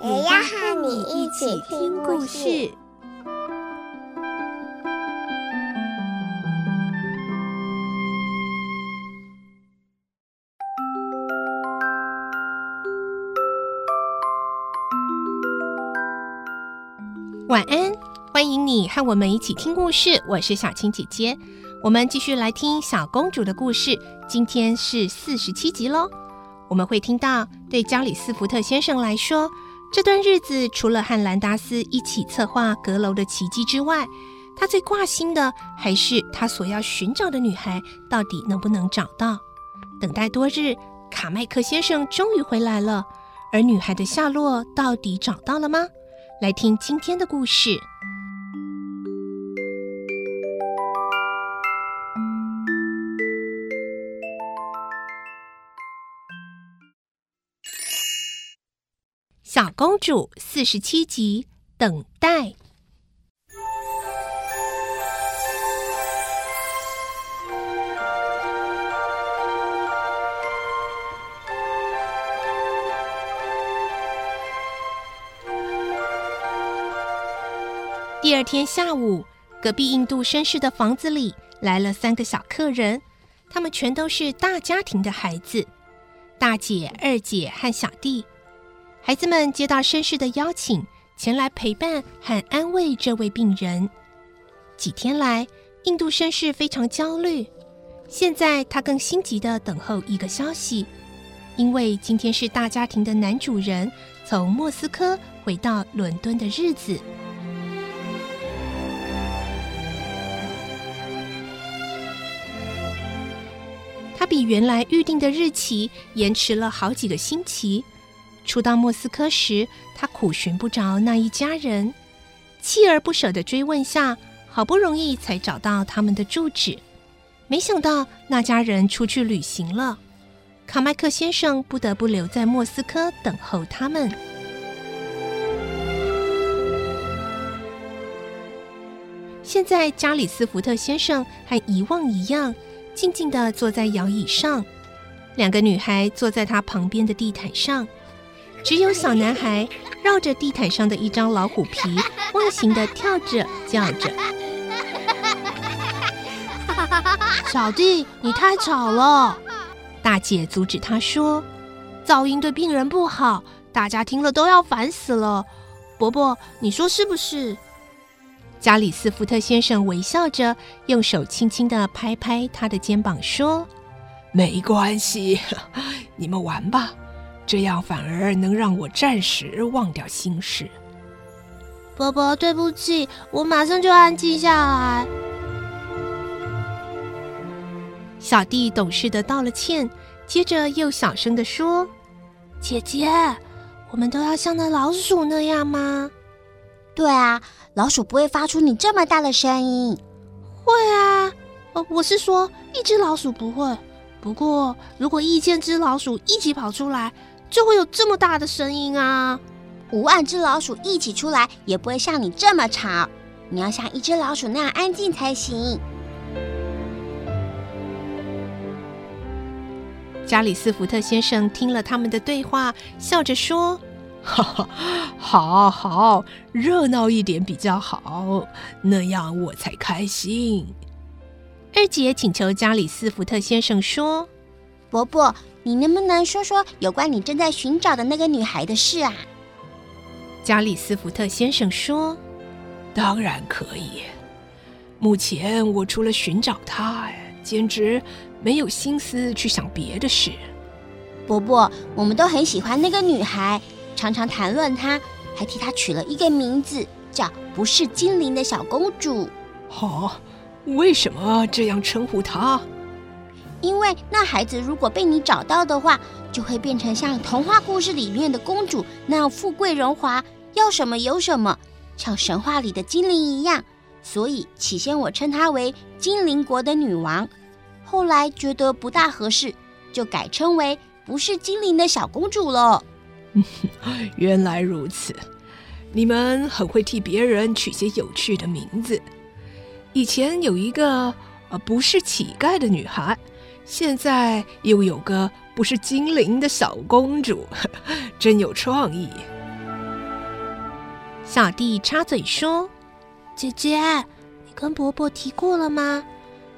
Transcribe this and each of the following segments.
也要和你一起听故事。晚安，欢迎你和我们一起听故事。我是小青姐姐，我们继续来听小公主的故事。今天是四十七集喽。我们会听到，对加里斯福特先生来说，这段日子除了和兰达斯一起策划阁楼的奇迹之外，他最挂心的还是他所要寻找的女孩到底能不能找到。等待多日，卡麦克先生终于回来了，而女孩的下落到底找到了吗？来听今天的故事，《小公主》四十七集，等待。第二天下午，隔壁印度绅士的房子里来了三个小客人，他们全都是大家庭的孩子，大姐、二姐和小弟。孩子们接到绅士的邀请，前来陪伴和安慰这位病人。几天来，印度绅士非常焦虑，现在他更心急的等候一个消息，因为今天是大家庭的男主人从莫斯科回到伦敦的日子。他比原来预定的日期延迟了好几个星期。初到莫斯科时，他苦寻不着那一家人，锲而不舍的追问下，好不容易才找到他们的住址。没想到那家人出去旅行了，卡麦克先生不得不留在莫斯科等候他们。现在，加里斯福特先生和以往一样。静静的坐在摇椅上，两个女孩坐在他旁边的地毯上，只有小男孩绕着地毯上的一张老虎皮忘形的跳着叫着。小弟，你太吵了！大姐阻止他说：“噪音对病人不好，大家听了都要烦死了。”伯伯，你说是不是？加里斯福特先生微笑着，用手轻轻的拍拍他的肩膀，说：“没关系，你们玩吧，这样反而能让我暂时忘掉心事。”伯伯，对不起，我马上就安静下来。小弟懂事的道了歉，接着又小声的说：“姐姐，我们都要像那老鼠那样吗？”“对啊。”老鼠不会发出你这么大的声音。会啊，呃，我是说一只老鼠不会。不过如果一千只老鼠一起跑出来，就会有这么大的声音啊。五万只老鼠一起出来，也不会像你这么吵。你要像一只老鼠那样安静才行。加里斯福特先生听了他们的对话，笑着说。哈哈，好好，热闹一点比较好，那样我才开心。二姐请求加里斯福特先生说：“伯伯，你能不能说说有关你正在寻找的那个女孩的事啊？”加里斯福特先生说：“当然可以。目前我除了寻找她，简直没有心思去想别的事。”伯伯，我们都很喜欢那个女孩。常常谈论她，还替她取了一个名字，叫“不是精灵的小公主”。哦，为什么这样称呼她？因为那孩子如果被你找到的话，就会变成像童话故事里面的公主那样富贵荣华，要什么有什么，像神话里的精灵一样。所以起先我称她为精灵国的女王，后来觉得不大合适，就改称为不是精灵的小公主了。原来如此，你们很会替别人取些有趣的名字。以前有一个呃不是乞丐的女孩，现在又有个不是精灵的小公主，真有创意。小弟插嘴说：“姐姐，你跟伯伯提过了吗？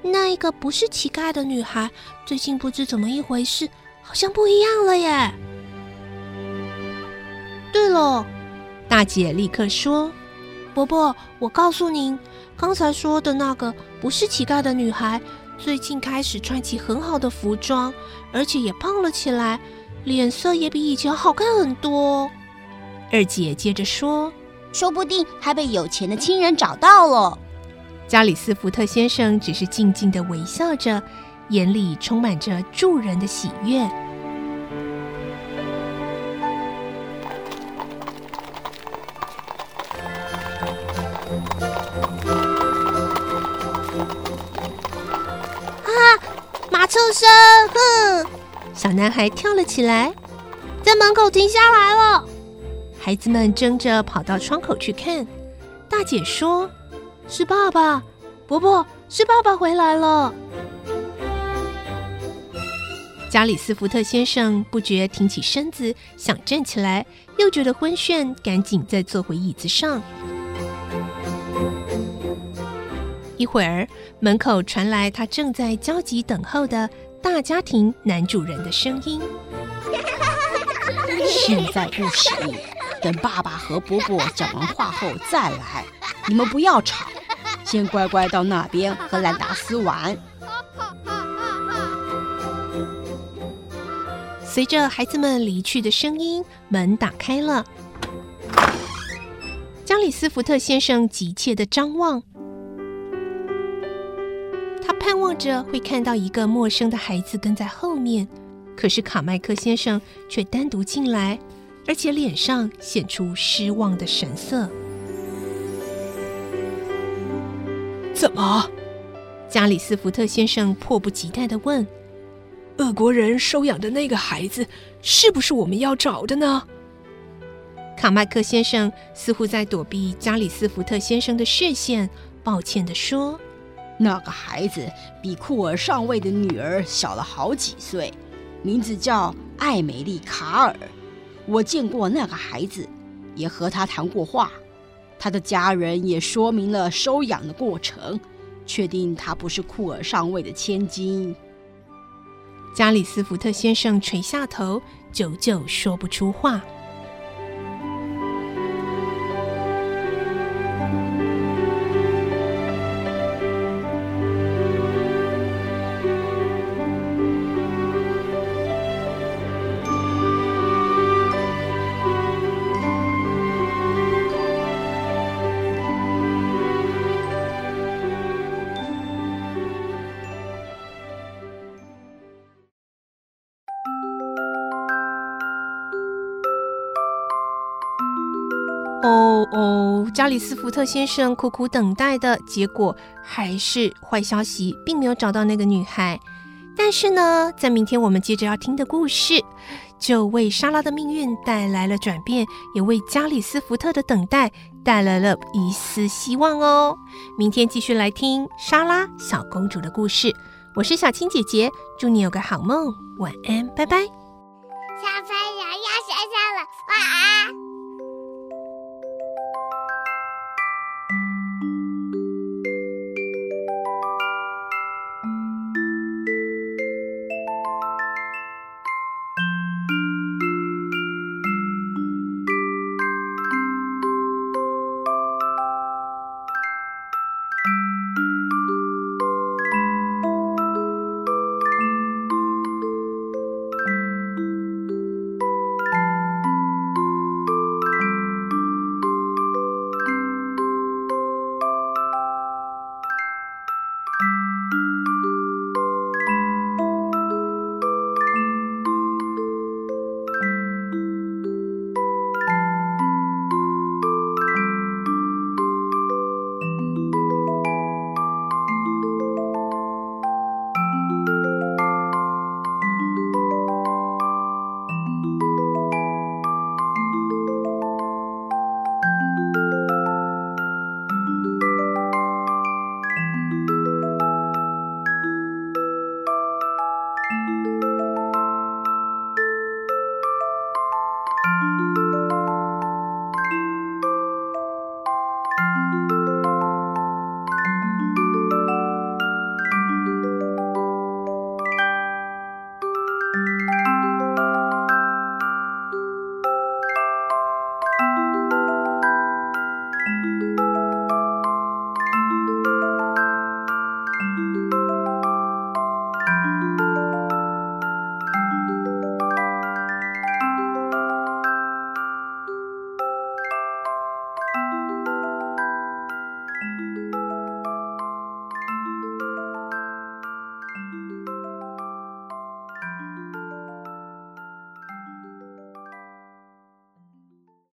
那一个不是乞丐的女孩，最近不知怎么一回事，好像不一样了耶。”对了，大姐立刻说：“伯伯，我告诉您，刚才说的那个不是乞丐的女孩，最近开始穿起很好的服装，而且也胖了起来，脸色也比以前好看很多。”二姐接着说：“说不定还被有钱的亲人找到了。”加里斯福特先生只是静静的微笑着，眼里充满着助人的喜悦。车声，哼！小男孩跳了起来，在门口停下来了。孩子们争着跑到窗口去看。大姐说：“是爸爸，伯伯，是爸爸回来了。”加里斯福特先生不觉挺起身子，想站起来，又觉得昏眩，赶紧再坐回椅子上。一会儿，门口传来他正在焦急等候的大家庭男主人的声音：“现在不行，等爸爸和伯伯讲完话后再来。你们不要吵，先乖乖到那边和兰达斯玩。”随着孩子们离去的声音，门打开了。加里斯福特先生急切的张望。着会看到一个陌生的孩子跟在后面，可是卡麦克先生却单独进来，而且脸上显出失望的神色。怎么？加里斯福特先生迫不及待的问：“俄国人收养的那个孩子，是不是我们要找的呢？”卡麦克先生似乎在躲避加里斯福特先生的视线，抱歉的说。那个孩子比库尔上尉的女儿小了好几岁，名字叫艾美丽·卡尔。我见过那个孩子，也和他谈过话。他的家人也说明了收养的过程，确定他不是库尔上尉的千金。加里斯福特先生垂下头，久久说不出话。哦，加里斯福特先生苦苦等待的结果还是坏消息，并没有找到那个女孩。但是呢，在明天我们接着要听的故事，就为莎拉的命运带来了转变，也为加里斯福特的等待带来了一丝希望哦。明天继续来听莎拉小公主的故事。我是小青姐姐，祝你有个好梦，晚安，拜拜。小飞。